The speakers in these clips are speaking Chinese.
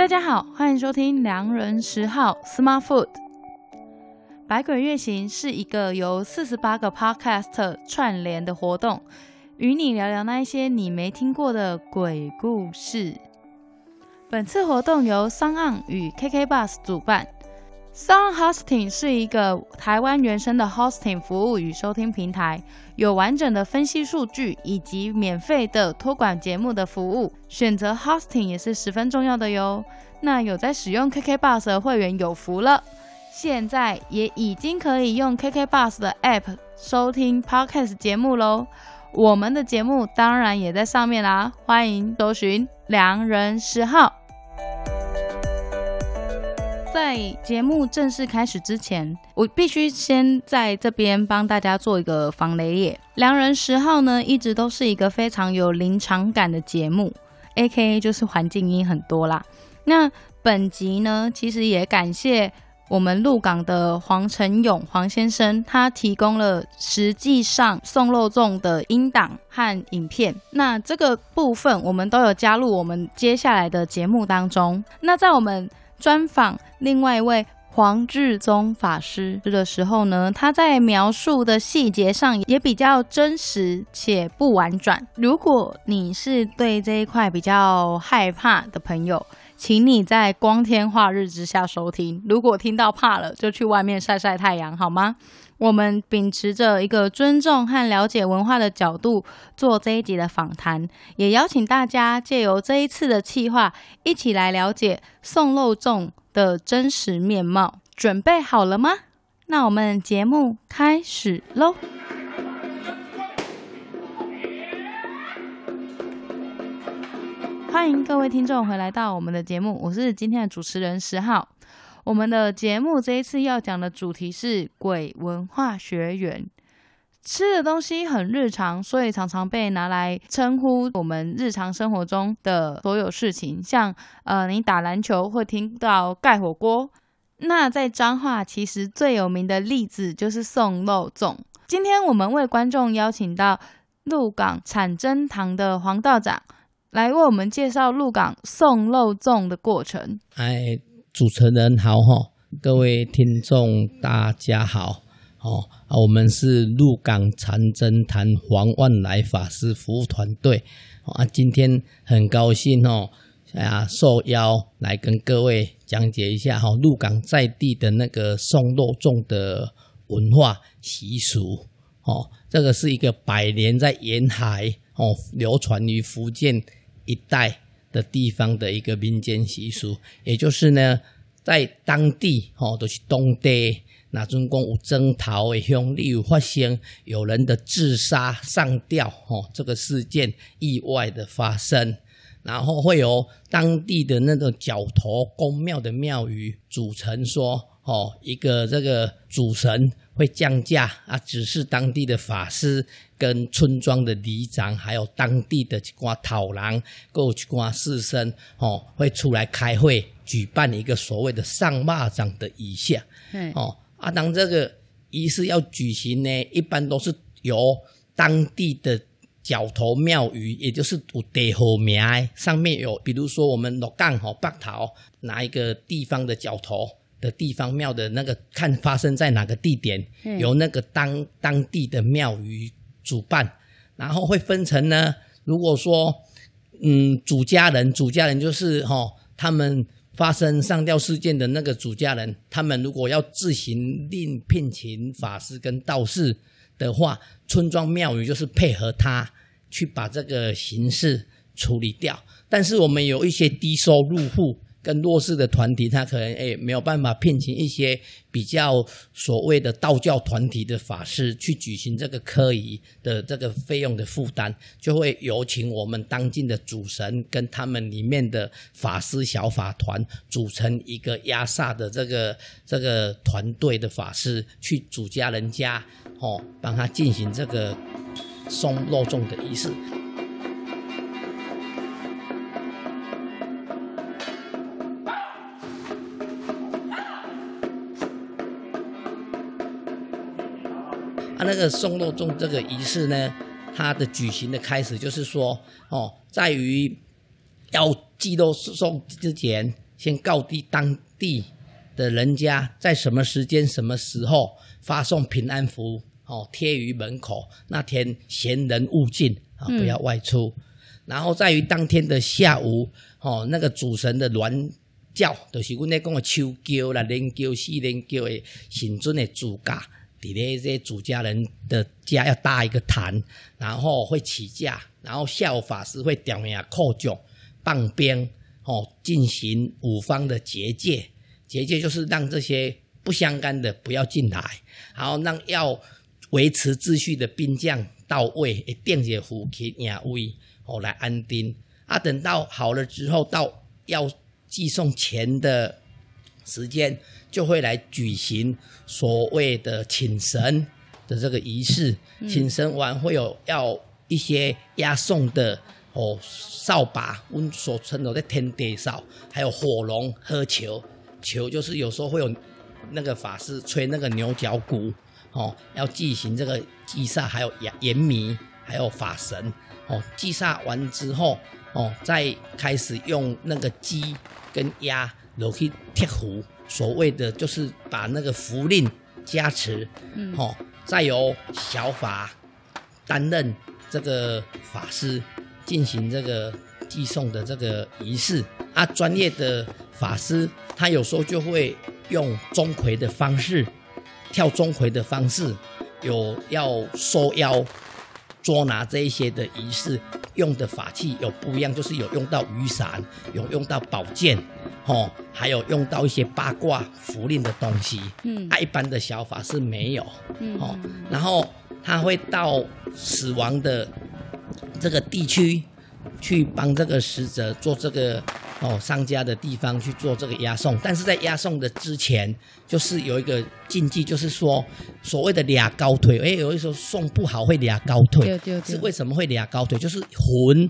大家好，欢迎收听良人十号 Smart Food。百鬼月行是一个由四十八个 Podcast 串联的活动，与你聊聊那一些你没听过的鬼故事。本次活动由3 on 与 KK Bus 主办。Sound Hosting 是一个台湾原生的 hosting 服务与收听平台，有完整的分析数据以及免费的托管节目的服务。选择 hosting 也是十分重要的哟。那有在使用 KK Bus 的会员有福了，现在也已经可以用 KK Bus 的 App 收听 Podcast 节目喽。我们的节目当然也在上面啦，欢迎搜寻良人十号。在节目正式开始之前，我必须先在这边帮大家做一个防雷耶。良人十号呢，一直都是一个非常有临场感的节目，AKA 就是环境音很多啦。那本集呢，其实也感谢我们鹿港的黄承勇黄先生，他提供了实际上送肉粽的音档和影片。那这个部分我们都有加入我们接下来的节目当中。那在我们专访另外一位黄志宗法师的时候呢，他在描述的细节上也比较真实且不婉转。如果你是对这一块比较害怕的朋友，请你在光天化日之下收听。如果听到怕了，就去外面晒晒太阳，好吗？我们秉持着一个尊重和了解文化的角度做这一集的访谈，也邀请大家借由这一次的企划，一起来了解送肉粽的真实面貌。准备好了吗？那我们节目开始喽！欢迎各位听众回来到我们的节目，我是今天的主持人拾号。我们的节目这一次要讲的主题是鬼文化学园。吃的东西很日常，所以常常被拿来称呼我们日常生活中的所有事情。像呃，你打篮球会听到盖火锅。那在彰化，其实最有名的例子就是送肉粽。今天我们为观众邀请到鹿港产真堂的黄道长。来为我们介绍鹿港送肉粽的过程。哎，主持人好哈，各位听众大家好哦。我们是鹿港禅真坛黄万来法师服务团队啊，今天很高兴哦，啊，受邀来跟各位讲解一下哈，鹿港在地的那个送肉粽的文化习俗哦。这个是一个百年在沿海哦流传于福建。一带的地方的一个民间习俗，也就是呢，在当地哦，都是当地那中共有征讨的兄弟有发生有人的自杀上吊哦，这个事件意外的发生，然后会有当地的那个角头公庙的庙宇组成说哦，一个这个主神会降价啊，指示当地的法师。跟村庄的里长，还有当地的一寡头人，各一寡士绅，哦，会出来开会，举办一个所谓的上坝掌的仪式。嗯，哦，啊，当这个仪式要举行呢，一般都是由当地的角头庙宇，也就是有地号名，上面有，比如说我们鹿港吼北头哪一个地方的角头的地方庙的那个，看发生在哪个地点，嗯、由那个当当地的庙宇。主办，然后会分成呢。如果说，嗯，主家人，主家人就是哈、哦，他们发生上吊事件的那个主家人，他们如果要自行另聘请法师跟道士的话，村庄庙宇就是配合他去把这个形式处理掉。但是我们有一些低收入户。跟弱势的团体，他可能诶、没有办法聘请一些比较所谓的道教团体的法师去举行这个科仪的这个费用的负担，就会有请我们当今的主神跟他们里面的法师小法团组成一个压煞的这个这个团队的法师去主家人家哦，帮他进行这个送肉粽的仪式。啊，那个送肉粽这个仪式呢，它的举行的开始就是说，哦，在于要祭肉送之前，先告知当地的人家在什么时间、什么时候发送平安符哦，贴于门口。那天闲人勿进啊，不要外出。嗯、然后在于当天的下午哦，那个主神的鸾轿，就是阮咧讲的秋轿啦、连轿、四连轿的神尊的主驾，伫咧这些主家人的家要搭一个坛，然后会起驾，然后下午法师会点名叩钟、棒鞭。哦，进行五方的结界，结界就是让这些不相干的不要进来，然后让要维持秩序的兵将到位，一定些虎旗亚威哦来安定。啊，等到好了之后，到要寄送钱的时间，就会来举行所谓的请神的这个仪式。嗯、请神完会有要一些押送的。哦，扫把，我们所称的在天地扫，还有火龙喝球，球就是有时候会有那个法师吹那个牛角鼓，哦，要进行这个祭煞，还有严严迷，还有法神，哦，祭煞完之后，哦，再开始用那个鸡跟鸭落去贴符，所谓的就是把那个符令加持，嗯，哦，再由小法担任这个法师。进行这个寄送的这个仪式啊，专业的法师他有时候就会用钟馗的方式，跳钟馗的方式，有要收妖、捉拿这一些的仪式，用的法器有不一样，就是有用到雨伞，有用到宝剑，哦，还有用到一些八卦符令的东西。嗯，啊，一般的小法是没有。嗯，哦，然后他会到死亡的。这个地区去帮这个死者做这个哦，商家的地方去做这个押送，但是在押送的之前，就是有一个禁忌，就是说所谓的俩高腿，哎，有的时候送不好会俩高腿，对对对，是为什么会俩高腿？就是魂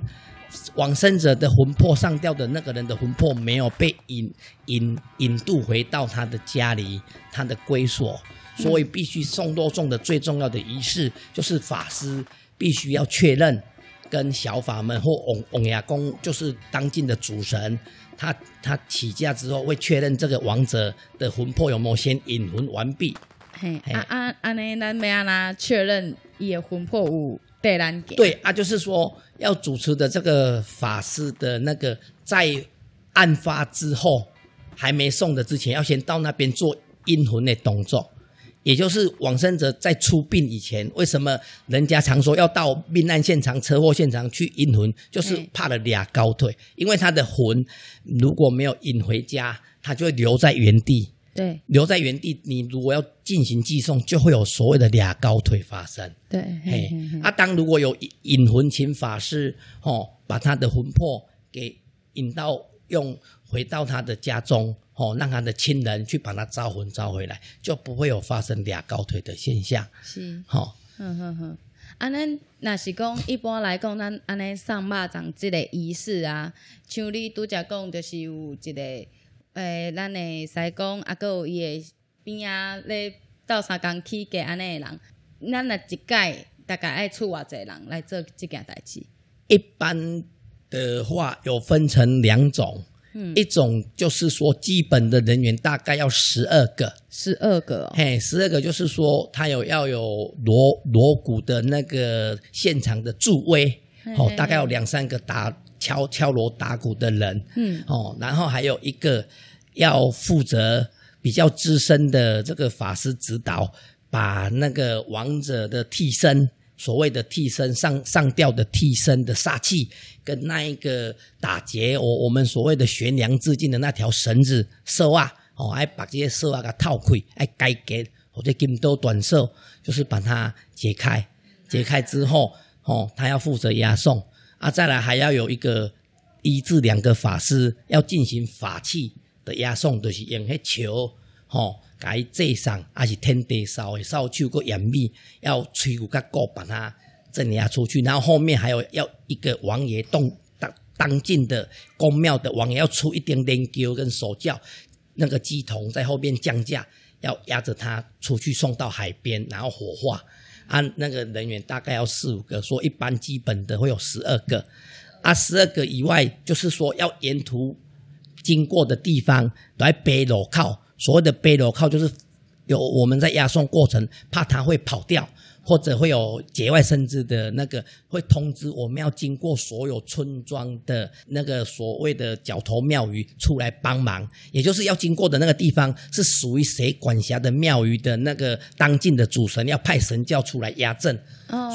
往生者的魂魄上吊的那个人的魂魄没有被引引引渡回到他的家里，他的归所，所以必须送多重的最重要的仪式，就是法师必须要确认。跟小法门或翁翁牙公，就是当今的主神，他他起驾之后会确认这个亡者的魂魄有没有先引魂完毕。嘿，嘿啊啊，安尼咱没安那确认伊的魂魄有带咱给。对啊，就是说要主持的这个法师的那个，在案发之后还没送的之前，要先到那边做阴魂的动作。也就是往生者在出殡以前，为什么人家常说要到命案现场、车祸现场去阴魂，就是怕了俩高腿，因为他的魂如果没有引回家，他就会留在原地。对，留在原地，你如果要进行寄送，就会有所谓的俩高腿发生。对，嘿，啊，当如果有引魂请法师哦，把他的魂魄给引到用回到他的家中。哦，让他的亲人去把他招魂招回来，就不会有发生俩高腿的现象。是，好、哦，嗯哼哼。啊，那那是讲一般来讲，咱安尼送肉粽这个仪式啊，像你拄则讲，就是有一个诶，咱的师公啊，搁有伊的边啊，咧斗相共起价安尼的人，咱若一届大概爱出偌济人来做即件代志？一般的话，有分成两种。嗯，一种就是说，基本的人员大概要十二个，十二个、哦，嘿，十二个就是说，他有要有锣锣鼓的那个现场的助威，哦，大概有两三个打敲敲锣打鼓的人，嗯，哦，然后还有一个要负责比较资深的这个法师指导，把那个王者的替身。所谓的替身上上吊的替身的煞气，跟那一个打结我我们所谓的悬梁自尽的那条绳子丝啊，哦，还把这些丝啊给套开，哎，该给或者金刀短寿，就是把它解开，解开之后，哦，他要负责押送啊，再来还要有一个一至两个法师要进行法器的押送，就是用那球，哦。该祭上，还是天地烧的扫帚个严密，要吹鼓个鼓把它镇压出去。然后后面还有要一个王爷动当当进的宫庙的王爷要出一点点轿跟手轿，那个鸡童在后面降价，要押着他出去送到海边，然后火化。按、那个人员大概要四五个，说一般基本的会有十二个。啊，十二个以外，就是说要沿途经过的地方来背路靠。所谓的背路靠，就是有我们在押送过程，怕它会跑掉。或者会有节外生枝的那个，会通知我们要经过所有村庄的那个所谓的角头庙宇出来帮忙，也就是要经过的那个地方是属于谁管辖的庙宇的那个当尽的主神，要派神教出来压阵，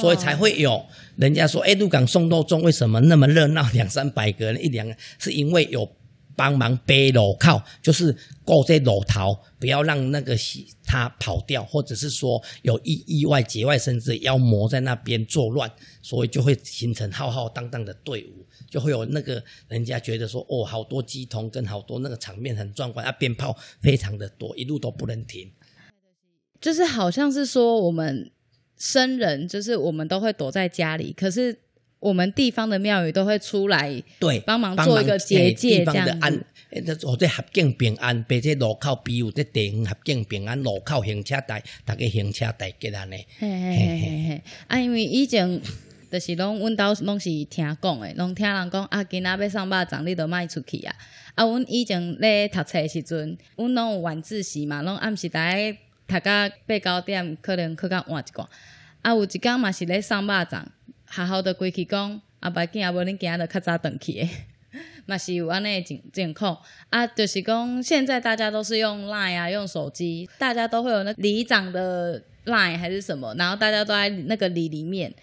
所以才会有人家说，哎，鹿港送肉粽为什么那么热闹，两三百个人一两个，是因为有。帮忙背路靠，就是顾这路头，不要让那个他跑掉，或者是说有意意外节外生枝妖魔在那边作乱，所以就会形成浩浩荡荡的队伍，就会有那个人家觉得说，哦，好多鸡童跟好多那个场面很壮观，啊，鞭炮非常的多，一路都不能停。就是好像是说我们生人，就是我们都会躲在家里，可是。我们地方的庙宇都会出来，对，帮忙做一个结界，这样子。或者合境平安，并且路口比如在地方合境平安，路口行车带，大家行车带给咱呢。嘿嘿嘿嘿，啊，因为以前就是拢，阮兜拢是听讲的，拢听人讲啊，今仔要送肉粽，你都卖出去啊。啊，阮以前咧读册的时阵，阮拢有晚自习嘛，拢暗时大概读到八九点，可能去甲换一寡。啊，有一工嘛是咧送肉粽。好好的归去讲，啊，白囝啊，无恁囝仔较早转去诶，嘛是有安尼情情况。啊，就是讲现在大家都是用 Line 啊，用手机，大家都会有那里长的 Line 还是什么，然后大家都在那个里里面，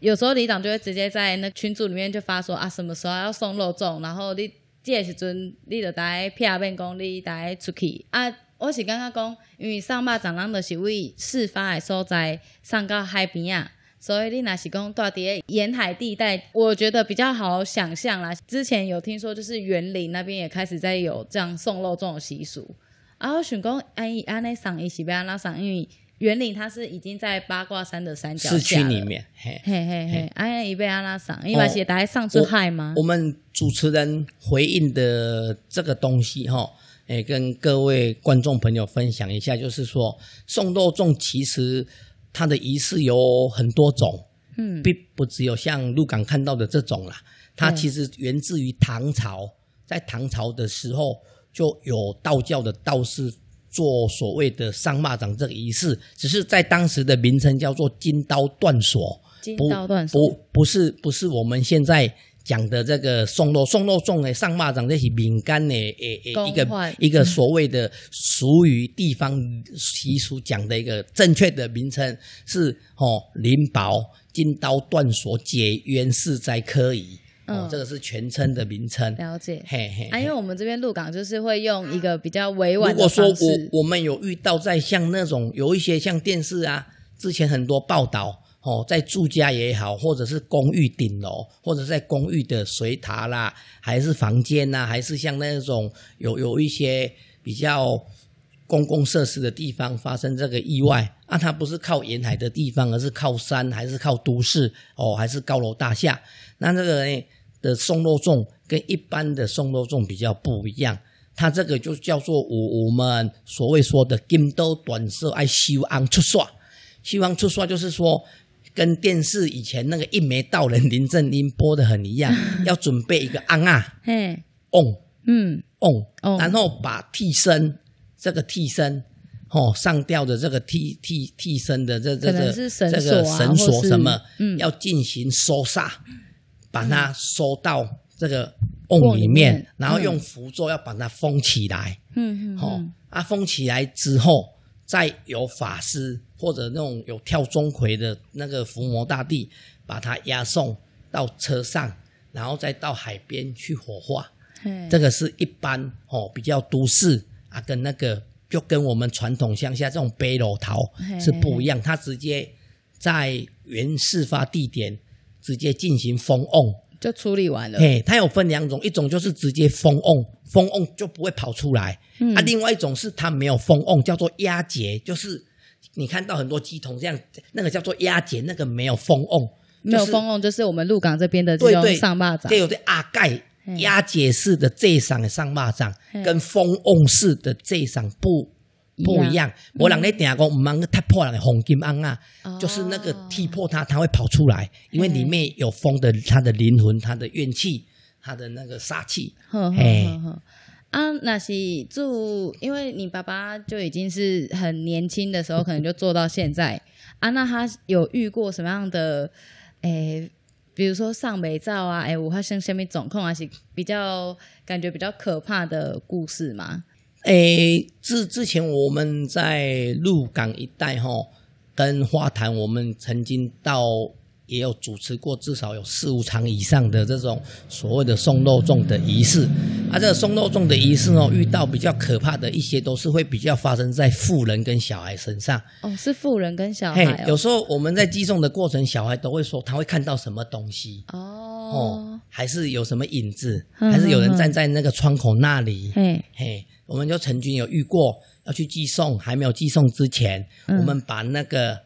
有时候里长就会直接在那群组里面就发说啊，什么时候要送肉粽，然后你这个时阵你就带片面讲你带出去。啊，我是刚刚讲，因为送肉粽人就是为事发的所在送到海边啊。所以你若是讲到底沿海地带，我觉得比较好想象啦。之前有听说，就是园林那边也开始在有这样送肉粽的习俗。然后想讲，哎，安内桑伊是要安那桑，因为园林它是已经在八卦山的山脚市区里面，嘿嘿嘿嘿，安伊被安那桑，因为是大家上出海吗？我们主持人回应的这个东西哈，诶，跟各位观众朋友分享一下，就是说送肉粽其实。它的仪式有很多种，嗯，并不只有像鹿港看到的这种啦。它其实源自于唐朝，在唐朝的时候就有道教的道士做所谓的上马掌这个仪式，只是在当时的名称叫做金刀断锁，金刀断锁，不不是不是我们现在。讲的这个送肉送肉粽的上坝掌这些民间的诶诶一个一个所谓的俗语地方习俗讲的一个正确的名称是哦灵宝金刀断锁解冤释灾科仪哦，这个是全称的名称。了解，嘿嘿。啊，因为我们这边鹿港就是会用一个比较委婉的。如果说我我们有遇到在像那种有一些像电视啊，之前很多报道。哦，在住家也好，或者是公寓顶楼，或者在公寓的水塔啦，还是房间呐，还是像那种有有一些比较公共设施的地方发生这个意外，啊，它不是靠沿海的地方，而是靠山，还是靠都市，哦，还是高楼大厦，那这个呢的送肉粽跟一般的送肉粽比较不一样，它这个就叫做我我们所谓说的金刀断锁爱收昂出煞，收昂出煞就是说。跟电视以前那个一眉道人林正英播的很一样，要准备一个瓮啊，嘿，瓮，嗯，瓮，然后把替身这个替身，哦，上吊的这个替替替身的这这个这个绳索什么，嗯，要进行收煞，把它收到这个瓮里面，然后用符咒要把它封起来，嗯。嗯，好，啊，封起来之后。再有法师或者那种有跳钟馗的那个伏魔大帝，把他押送到车上，然后再到海边去火化。这个是一般哦，比较都市啊，跟那个就跟我们传统乡下这种背篓桃是不一样。他直接在原事发地点直接进行封瓮，就处理完了。嘿，它有分两种，一种就是直接封瓮，封瓮就不会跑出来。嗯、啊，另外一种是它没有封瓮，叫做押解，就是你看到很多鸡桶这样，那个叫做押解，那个没有封瓮，没有封瓮就是我们鹿港这边的这种上坝掌，这有对阿盖压解式的这上的上坝掌，跟封瓮式的这上不不一样。我让你点讲，唔能踢破人的红金安啊，就是那个踢破它，它会跑出来，因为里面有风的它的灵魂、它的怨气、它的那个杀气。嘿。啊，那是住，因为你爸爸就已经是很年轻的时候，可能就做到现在啊。那他有遇过什么样的，诶、比如说上美照啊，诶、欸，我发生什么状况还是比较感觉比较可怕的故事吗？诶、之之前我们在鹿港一带哈，跟花坛，我们曾经到。也有主持过至少有四五场以上的这种所谓的送肉粽的仪式，啊，这个送肉粽的仪式哦，遇到比较可怕的一些都是会比较发生在妇人跟小孩身上。哦，是妇人跟小孩、哦。有时候我们在寄送的过程，小孩都会说他会看到什么东西。哦，哦，还是有什么影子，还是有人站在那个窗口那里。嘿，嘿，我们就曾经有遇过要去寄送，还没有寄送之前，嗯、我们把那个。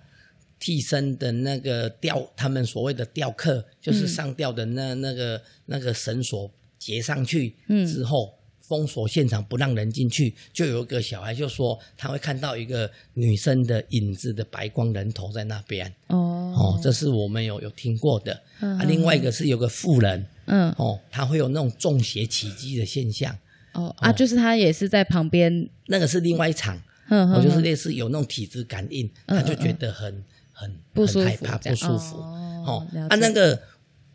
替身的那个吊，他们所谓的吊客，就是上吊的那那个那个绳索结上去之后，封锁现场不让人进去。就有一个小孩就说，他会看到一个女生的影子的白光人头在那边。哦哦，这是我们有有听过的。啊，另外一个是有个妇人，嗯哦，他会有那种中邪起乩的现象。哦啊，就是他也是在旁边，那个是另外一场。嗯，我就是类似有那种体质感应，他就觉得很。很不舒服，很害怕，不舒服。哦，哦啊，那个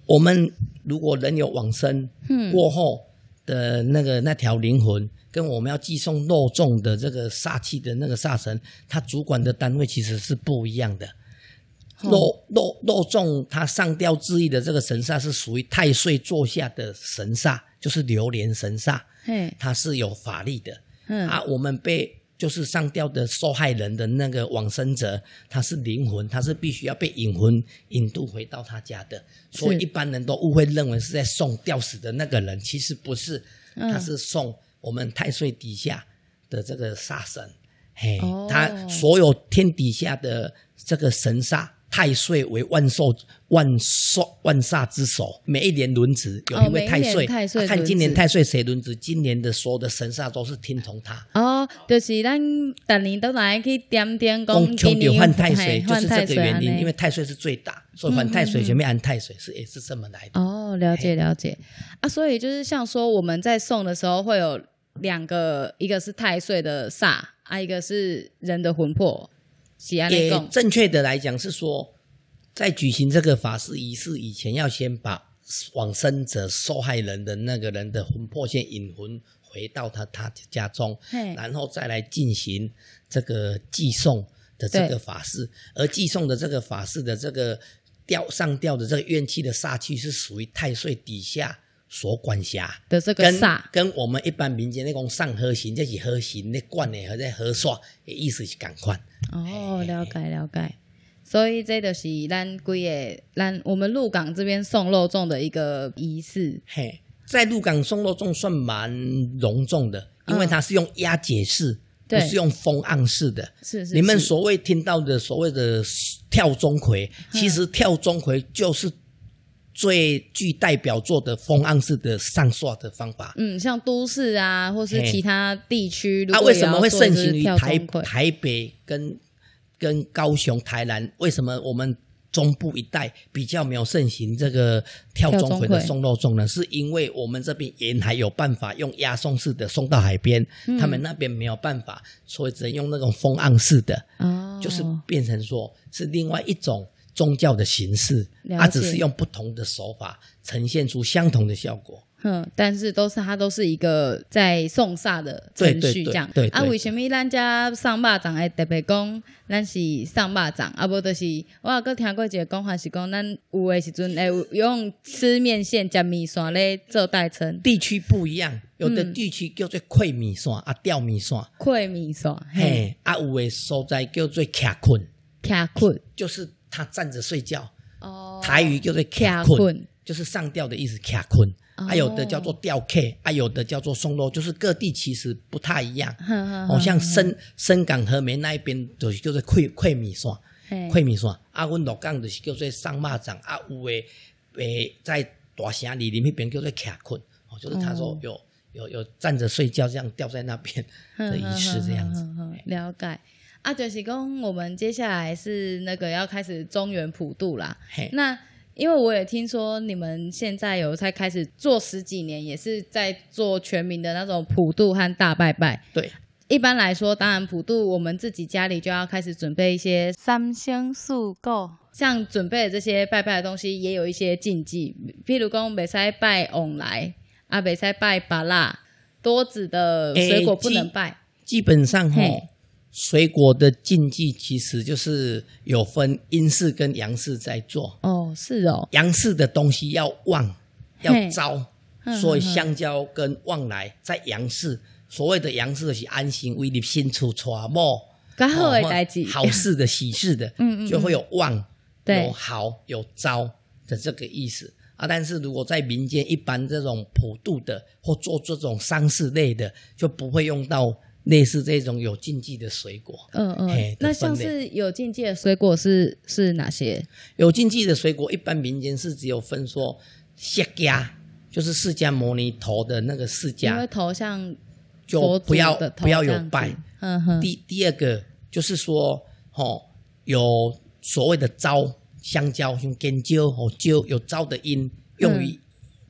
我们如果人有往生过后的那个那条灵魂，跟我们要寄送肉粽的这个煞气的那个煞神，他主管的单位其实是不一样的。肉肉肉粽，他上吊致意的这个神煞是属于太岁座下的神煞，就是流年神煞。嗯，它是有法力的。嗯啊，我们被。就是上吊的受害人的那个往生者，他是灵魂，他是必须要被引魂引渡回到他家的，所以一般人都误会认为是在送吊死的那个人，其实不是，他是送我们太岁底下的这个煞神，嘿，他所有天底下的这个神煞。太岁为万寿万寿万煞之首，每一年轮值有一位太岁，哦啊、看今年太岁谁轮值，今年的所有的神煞都是听从他。哦，就是咱每年都来去点点公，今年换太岁，就是这个原因，因为太岁是最大，所以换太岁前面安太岁是也是这么来的。哦，了解了解啊，所以就是像说我们在送的时候会有两个，一个是太岁的煞啊，一个是人的魂魄。也正确的来讲是说，在举行这个法事仪式以前，要先把往生者受害人的那个人的魂魄先引魂回到他他家中，然后再来进行这个祭送的这个法事。而祭送的这个法事的这个吊上吊的这个怨气的煞气是属于太岁底下所管辖的这个煞，跟我们一般民间那种上河行这是河行那灌的和在河刷的意思是同款。哦，了解了解，所以这就是咱规个咱我们鹿港这边送肉粽的一个仪式。嘿，在鹿港送肉粽算蛮隆重的，因为它是用押解式，不是用封暗式的。是是，你们所谓听到的所谓的跳钟馗，其实跳钟馗就是最具代表作的封案式的上刷的方法。嗯，像都市啊，或是其他地区，它为什么会盛行于台台北跟？跟高雄、台南，为什么我们中部一带比较没有盛行这个跳钟馗的送肉粽呢？是因为我们这边沿海有办法用押送式的送到海边，嗯、他们那边没有办法，所以只能用那种封案式的，哦、就是变成说是另外一种宗教的形式，它只是用不同的手法呈现出相同的效果。嗯，但是都是它都是一个在送煞的程序，这样。对，啊，为什么咱家上肉粽会特别讲咱是上肉粽？啊，不就是我有听过一个讲法是讲，咱有的时阵会用吃面线加米线咧做代称。地区不一样，有的地区叫做溃米线、嗯、啊，吊米线。溃米线，嘿，啊，有的所在叫做卡困，卡困就是他站着睡觉。哦。台语叫做卡困，就是上吊的意思，卡困。还有的叫做吊客，还有的叫做松肉，就是各地其实不太一样。好像深深港和梅那一边就是叫做溃溃米线，溃米线。啊，阮鹿港就是叫做上马掌。啊，有诶诶，在大城里里面边叫做卡困，哦，就是他说有有有站着睡觉这样吊在那边的仪式这样子。了解。啊，就是讲我们接下来是那个要开始中原普渡啦。那因为我也听说你们现在有才开始做十几年，也是在做全民的那种普渡和大拜拜。对，一般来说，当然普渡我们自己家里就要开始准备一些三香素果，像准备的这些拜拜的东西，也有一些禁忌，譬如讲未使拜往来，啊，未使拜芭乐，多子的水果不能拜。欸、基，基本上哈。水果的禁忌其实就是有分阴式跟阳式在做。哦，是哦，阳式的东西要旺要招，所以香蕉跟旺来在阳式，所谓的阳式就是安心为你新出传莫，刚好的代志，好事的喜事的，嗯嗯，就会有旺，有好有招的这个意思。啊。但是如果在民间一般这种普渡的或做这种丧事类的，就不会用到。类似这种有禁忌的水果，嗯嗯，那像是有禁忌的水果是是哪些？有禁忌的水果，一般民间是只有分说释迦，就是释迦牟尼头的那个释迦，因为头像就不要不要有拜。嗯哼。第第二个就是说，哦，有所谓的招香蕉用尖椒哦蕉有招的音用于。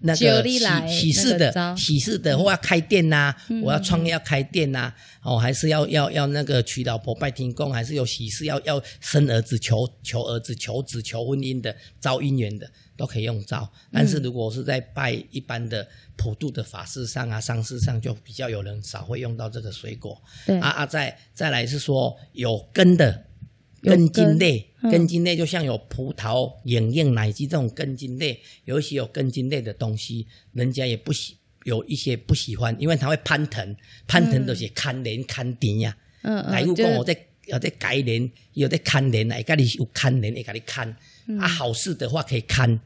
那个喜喜事的喜事的，或要开店呐、我要创业要开店呐、啊，哦，还是要要要那个娶老婆拜天公，还是有喜事要要生儿子求求儿子求子求婚姻的招姻缘的都可以用招，但是如果是在拜一般的普渡的法事上啊丧事上，就比较有人少会用到这个水果。对。啊啊，再再来是说有根的。根茎类，根茎类就像有葡萄、影印、奶鸡这种根茎类，有一些有根茎类的东西，人家也不喜，有一些不喜欢，因为它会攀藤，攀藤都是看连看点呀。嗯嗯。来，如果我在要在改连，有在看连，来，家里有看连，哎，家里看。啊，好事的话可以看，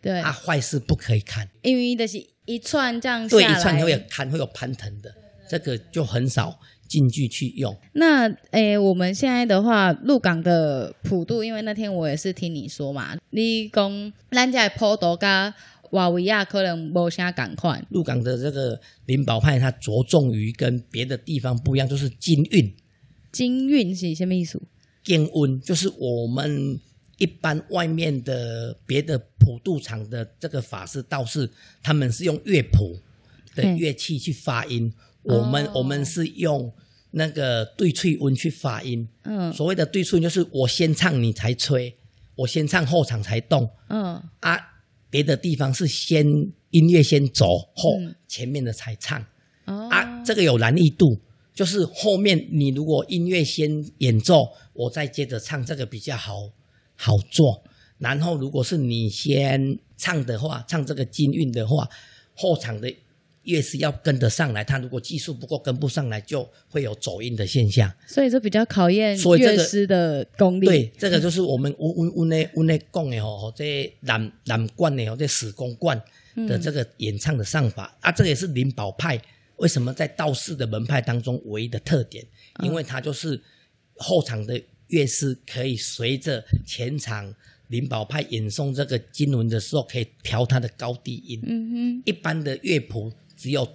对。啊，坏事不可以看，因为就是一串这样对，一串会有看，会有攀藤的，这个就很少。进去去用。那诶，我们现在的话，入港的普渡，因为那天我也是听你说嘛，你讲咱家普渡跟瓦维亚可能无啥共款。入港的这个灵宝派，它着重于跟别的地方不一样，就是金运。金运是什么意思？金运就是我们一般外面的别的普渡场的这个法师道士，他们是用乐谱的乐器去发音，嘿我们、哦、我们是用。那个对吹音去发音，嗯，所谓的对吹音就是我先唱你才吹，我先唱后场才动，嗯啊，别的地方是先音乐先走后，嗯、前面的才唱，哦啊，这个有难易度，就是后面你如果音乐先演奏，我再接着唱，这个比较好好做。然后如果是你先唱的话，唱这个金韵的话，后场的。乐师要跟得上来，他如果技术不够跟不上来，就会有走音的现象。所以这比较考验乐师的功力。对，这个就是我们我我我那我那讲的吼，这南南冠的哦，这史公冠的这个演唱的唱法、嗯、啊，这个也是灵宝派为什么在道士的门派当中唯一的特点，因为它就是后场的乐师可以随着前场灵宝派演诵这个经文的时候，可以调它的高低音。嗯哼，一般的乐谱。只有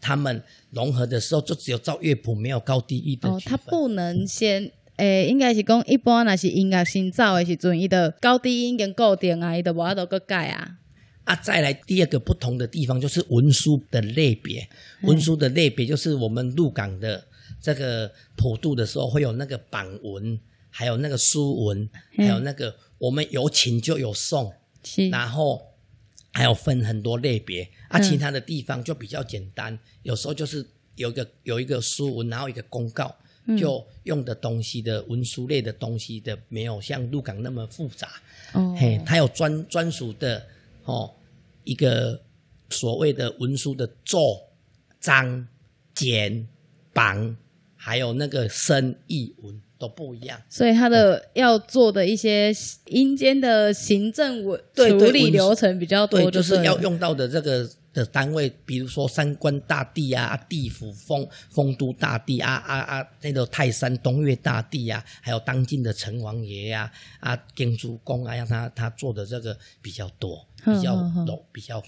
他们融合的时候，就只有照乐谱，没有高低音的。哦，他不能先，诶、欸，应该是讲一般那是音乐新造的时阵，伊的高低音跟固定啊，伊的无法度个改啊。啊，再来第二个不同的地方就是文书的类别，文书的类别就是我们入港的这个普渡的时候会有那个榜文，还有那个书文，还有那个我们有请就有送，然后。还有分很多类别啊，其他的地方就比较简单，嗯、有时候就是有一个有一个书文，然后一个公告，嗯、就用的东西的文书类的东西的，没有像鹿港那么复杂。哦，嘿，它有专专属的哦，一个所谓的文书的作、章、简、榜，还有那个生译文。都不一样，所以他的要做的一些阴间的行政文处理流程比较多，对，就是要用到的这个的单位，比如说三官大帝啊，地府丰丰都大帝啊啊啊，那个泰山东岳大帝啊，还有当今的城隍爷呀啊，经主公啊，让他他做的这个比较多，比较多，比较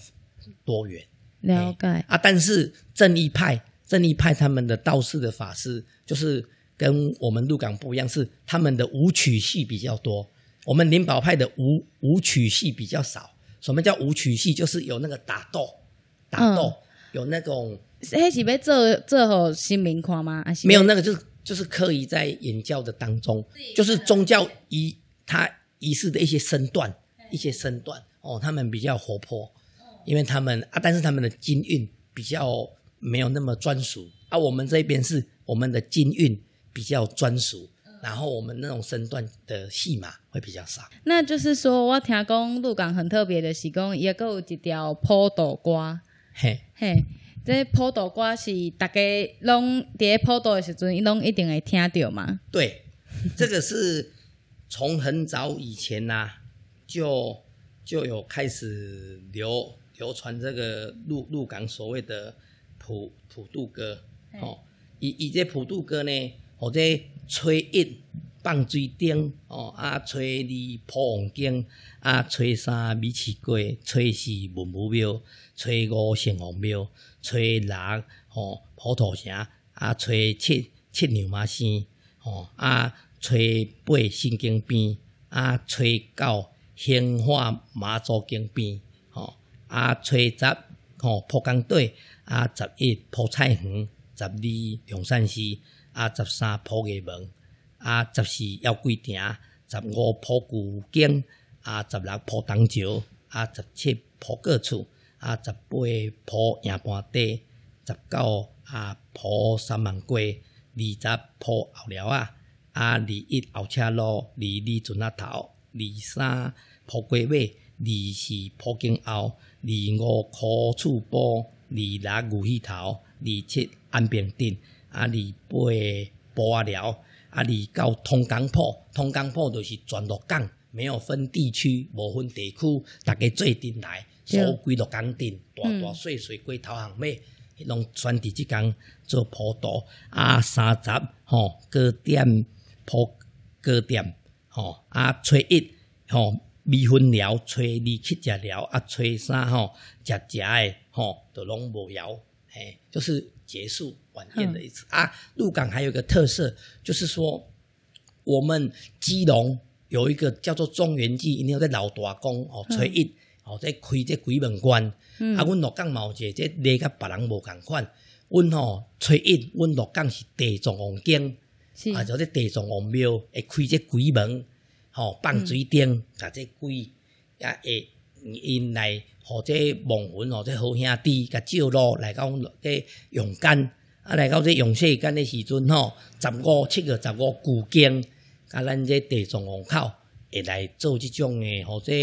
多元。了解啊，但是正义派正义派他们的道士的法师就是。跟我们鹿港不一样，是他们的舞曲戏比较多，我们灵宝派的舞舞曲戏比较少。什么叫舞曲戏？就是有那个打斗，打斗、嗯、有那种。那是要做做好新民看吗？没有那个，就是就是刻意在演教的当中，就是宗教仪他仪式的一些身段，一些身段哦，他们比较活泼，因为他们啊，但是他们的金韵比较没有那么专属，而、啊、我们这边是我们的金韵比较专属。然后我们那种身段的戏码会比较少。那就是说，我听讲鹿港很特别的是讲，也有一条普渡歌。嘿，嘿，这普渡歌是大家拢在普渡的时阵，拢一定会听到吗？对，这个是从很早以前呐、啊，就就有开始流流传这个鹿鹿港所谓的普普渡歌。哦，以以这普渡歌呢。或者吹一放水顶，哦啊，吹二普王经，啊，吹三米奇粿，吹四文武庙，吹五城隍庙，吹六吼普陀城，啊，吹七七娘妈生，吼啊，吹八新经边，啊，吹九兴化妈祖经边，吼啊，吹十吼普工队，啊，十一普菜园，十二龙山寺。啊，十三普艺门，啊，十四要跪亭，十五普古经，啊，十六普东桥，啊，十七普各处，啊，十八普营盘底，十九啊普三万龟，二十普后寮啊，啊，二一后车路，二二船仔头，二三普龟尾，二四普经后，二五苦厝埔，二六牛溪头，二七安平镇。啊，二八埔仔寮，啊，二九通江埔，通江埔就是全鹿港，没有分地区，无分地区，大家做阵来，所归鹿港镇，大大细细归头巷尾，拢选伫即工做普渡。啊，三十吼，各点普各点，吼，啊，初一吼，米粉料、炊二去食料，啊，炊三吼，食食诶，吼，都拢无枵，嘿，就是结束。晚宴的意思、嗯、啊，鹿港还有一个特色，就是说我们基隆有一个叫做中原记，一定要在老大公哦，炊一哦，在开这鬼门关。嗯、啊，阮鹿港嘛有一个这礼甲别人无共款。阮吼炊一，阮鹿港是地藏王经，啊，就这地藏王庙会开这鬼门，吼放水灯，甲、嗯、这鬼也会因来和这亡魂哦，这好兄弟甲照路来到这阳间。啊，来到这阳世间的时阵吼，十五七月十五古经，甲咱这地藏王口会来做即种诶，或者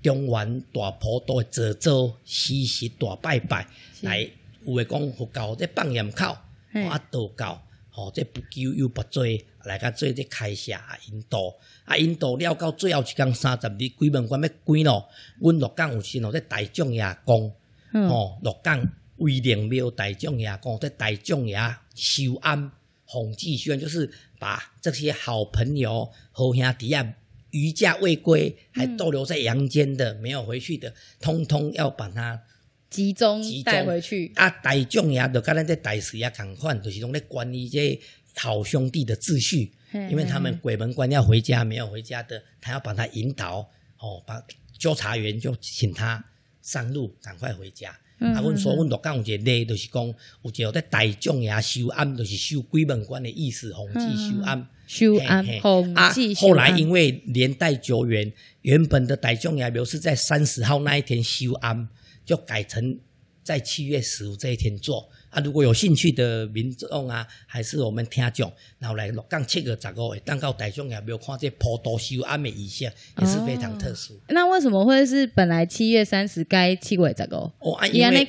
中原大普渡的祭祖、施大拜拜，来有诶讲佛教这放焰口，啊道教吼这不求又不做，来甲做这开社啊引导，啊引导了到最后一天三十日鬼门关要关咯，阮鹿港有时吼这大众爷公，吼鹿港。威灵庙大众爷公在大众爷收安洪继轩，就是把这些好朋友、好兄弟啊，余价未归，还逗留在阳间的、嗯、没有回去的，通通要把它集中带回去。啊，大众爷就跟咱这大师爷同款，就是讲咧管理这好兄弟的秩序，因为他们鬼门关要回家，没有回家的，他要把他引导，哦，把纠察员就请他上路，赶快回家。嗯、啊，阮说阮鹿港有一个例，就是讲有一个在大众爷修庵，就是修鬼门关的意思，红祭收庵。修庵红祭。后来因为年代久远，原本的大众爷庙是在三十号那一天修庵，就改成在七月十五这一天做。啊，如果有兴趣的民众啊，还是我们听众，然后来六港七月十五会当到大众爷庙看这普渡收庵的仪式，也是非常特殊。哦。那为什么会是本来七月三十该七月十五？哦，啊，因为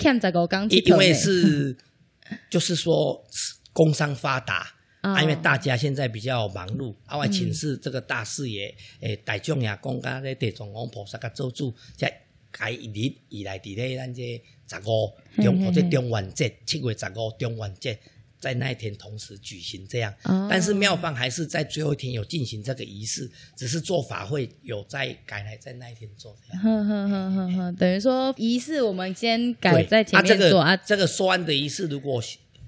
因为是就是说工商发达，哦、啊，因为大家现在比较忙碌，啊，我请示这个大师爷，诶、嗯，大众爷公家咧地藏王菩萨甲做主，在改一日以来伫咧咱这。十五中或者中元节，七月十五中元节，在那一天同时举行这样。哦、但是庙方还是在最后一天有进行这个仪式，只是做法会有在改来在那一天做这样。呵呵呵呵呵，等于说仪式我们先改在前面做啊。这个收庵的仪式，如果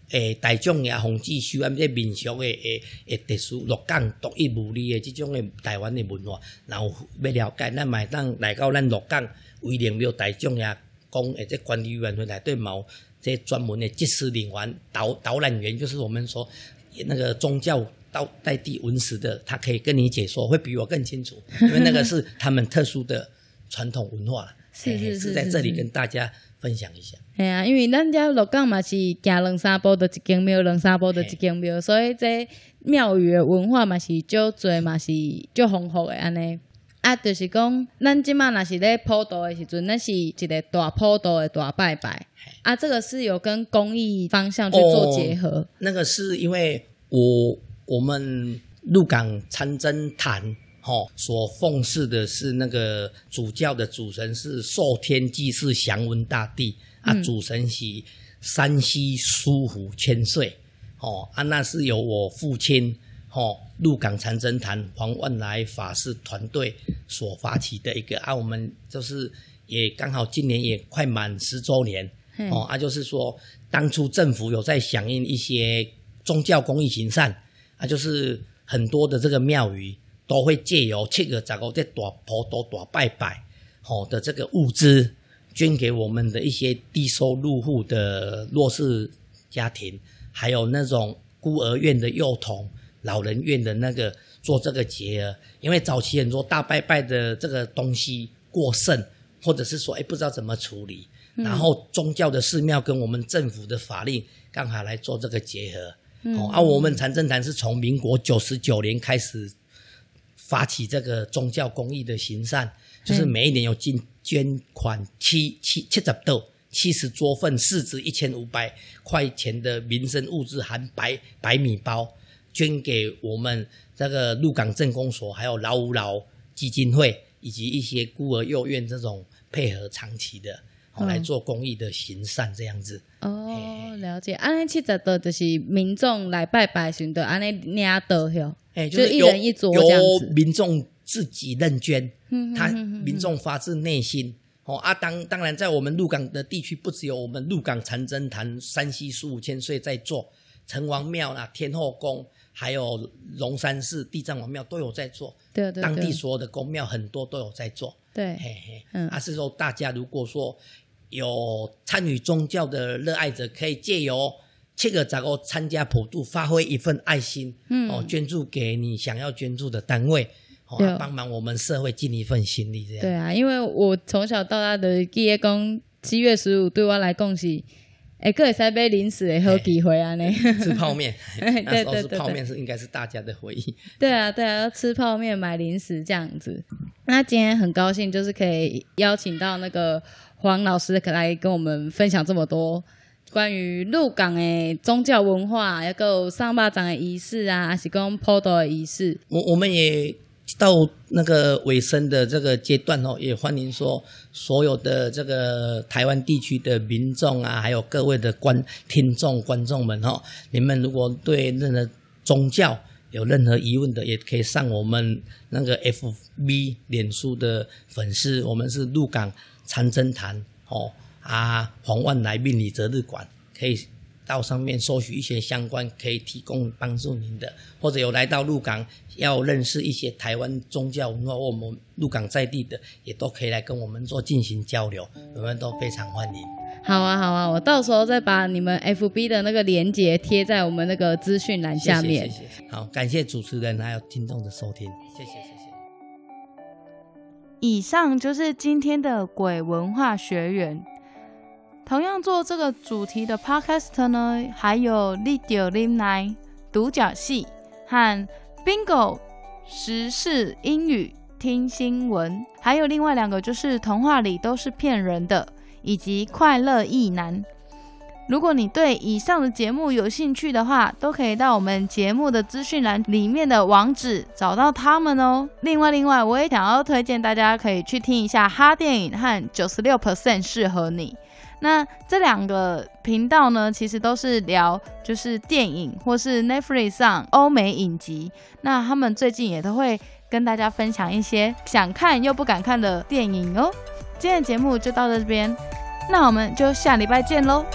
诶，大众呀，洪志修安，这民俗诶诶诶，特殊鹿港独一无二诶，这种诶台湾的文化，然后要了解，咱买当来到咱鹿港威灵庙大众呀，讲诶，这管理委员会内底冇这专门的祭祀领完导导览员，就是我们说那个宗教到代地文史的，他可以跟你解说，会比我更清楚，因为那个是他们特殊的传统文化，是是是，是，是在这里跟大家分享一下。系啊，因为咱家鹿港嘛是行两三步就一间庙，两三步就一间庙，所以这庙宇的文化嘛是足多嘛是足丰富的安尼。啊，就是讲咱即马若是咧普渡的时阵，那是一个大普渡的大拜拜。啊，这个是有跟公益方向去做结合。哦、那个是因为我我们鹿港参真坛吼所奉祀的是那个主教的主神是受天祭祀祥文大帝。啊，主神是山西苏府千岁，哦，啊，那是由我父亲，哦，鹿港禅真坛黄万来法师团队所发起的一个啊，我们就是也刚好今年也快满十周年，哦，啊，就是说当初政府有在响应一些宗教公益行善，啊，就是很多的这个庙宇都会借由七个十五在大婆都大拜拜，好的这个物资。捐给我们的一些低收入户的弱势家庭，还有那种孤儿院的幼童、老人院的那个做这个结合，因为早期很多大拜拜的这个东西过剩，或者是说哎不知道怎么处理，嗯、然后宗教的寺庙跟我们政府的法令刚好来做这个结合。嗯、哦，而、啊、我们禅真坛是从民国九十九年开始发起这个宗教公益的行善，就是每一年有进。捐款七七七十多七十桌份，市值一千五百块钱的民生物资，含白白米包，捐给我们这个鹿港镇公所，还有老吾老基金会，以及一些孤儿幼院这种配合长期的，哦、来做公益的行善这样子。哦，了解。安尼七十多就是民众来拜拜寻的，安尼领到哟，哎，就是一人一桌这样子。民众。自己认捐，他民众发自内心哦啊，当当然在我们鹿港的地区，不只有我们鹿港禅真坛、山西书五千岁在做，城隍庙啊、天后宫，还有龙山寺地藏王庙都有在做。对对对，当地所有的宫庙很多都有在做。对，嘿嘿，嗯，啊是说大家如果说有参与宗教的热爱者，可以借由七个杂货参加普渡，发挥一份爱心，嗯，哦，捐助给你想要捐助的单位。帮、哦、忙我们社会尽一份心力，这样。对啊，因为我从小到大的毕业工，七月十五对我来讲是，哎，可以塞杯零食的好机会啊，呢。吃泡面，那时候是泡面是应该是大家的回忆。对啊，对啊，吃泡面买零食这样子。那今天很高兴，就是可以邀请到那个黄老师来跟我们分享这么多关于鹿港的宗教文化，还有上巴掌的仪式啊，还是讲普渡的仪式。我我们也。到那个尾声的这个阶段哦，也欢迎说所有的这个台湾地区的民众啊，还有各位的观听众观众们哦，你们如果对任何宗教有任何疑问的，也可以上我们那个 FB 脸书的粉丝，我们是鹿港长真坛哦啊黄万来命理择日馆，可以。到上面搜取一些相关可以提供帮助您的，或者有来到鹿港要认识一些台湾宗教文化，我们鹿港在地的，也都可以来跟我们做进行交流，我们都非常欢迎。好啊，好啊，我到时候再把你们 FB 的那个链接贴在我们那个资讯栏下面。谢谢，谢谢。好，感谢主持人还有听众的收听，谢谢，谢谢。以上就是今天的鬼文化学园。同样做这个主题的 podcast 呢，还有 Lidio Limnai 独角戏和 Bingo 时事英语听新闻，还有另外两个就是童话里都是骗人的，以及快乐意男。如果你对以上的节目有兴趣的话，都可以到我们节目的资讯栏里面的网址找到他们哦。另外，另外我也想要推荐大家可以去听一下哈电影和九十六 percent 适合你。那这两个频道呢，其实都是聊就是电影或是 Netflix 上欧美影集。那他们最近也都会跟大家分享一些想看又不敢看的电影哦。今天的节目就到这边，那我们就下礼拜见喽。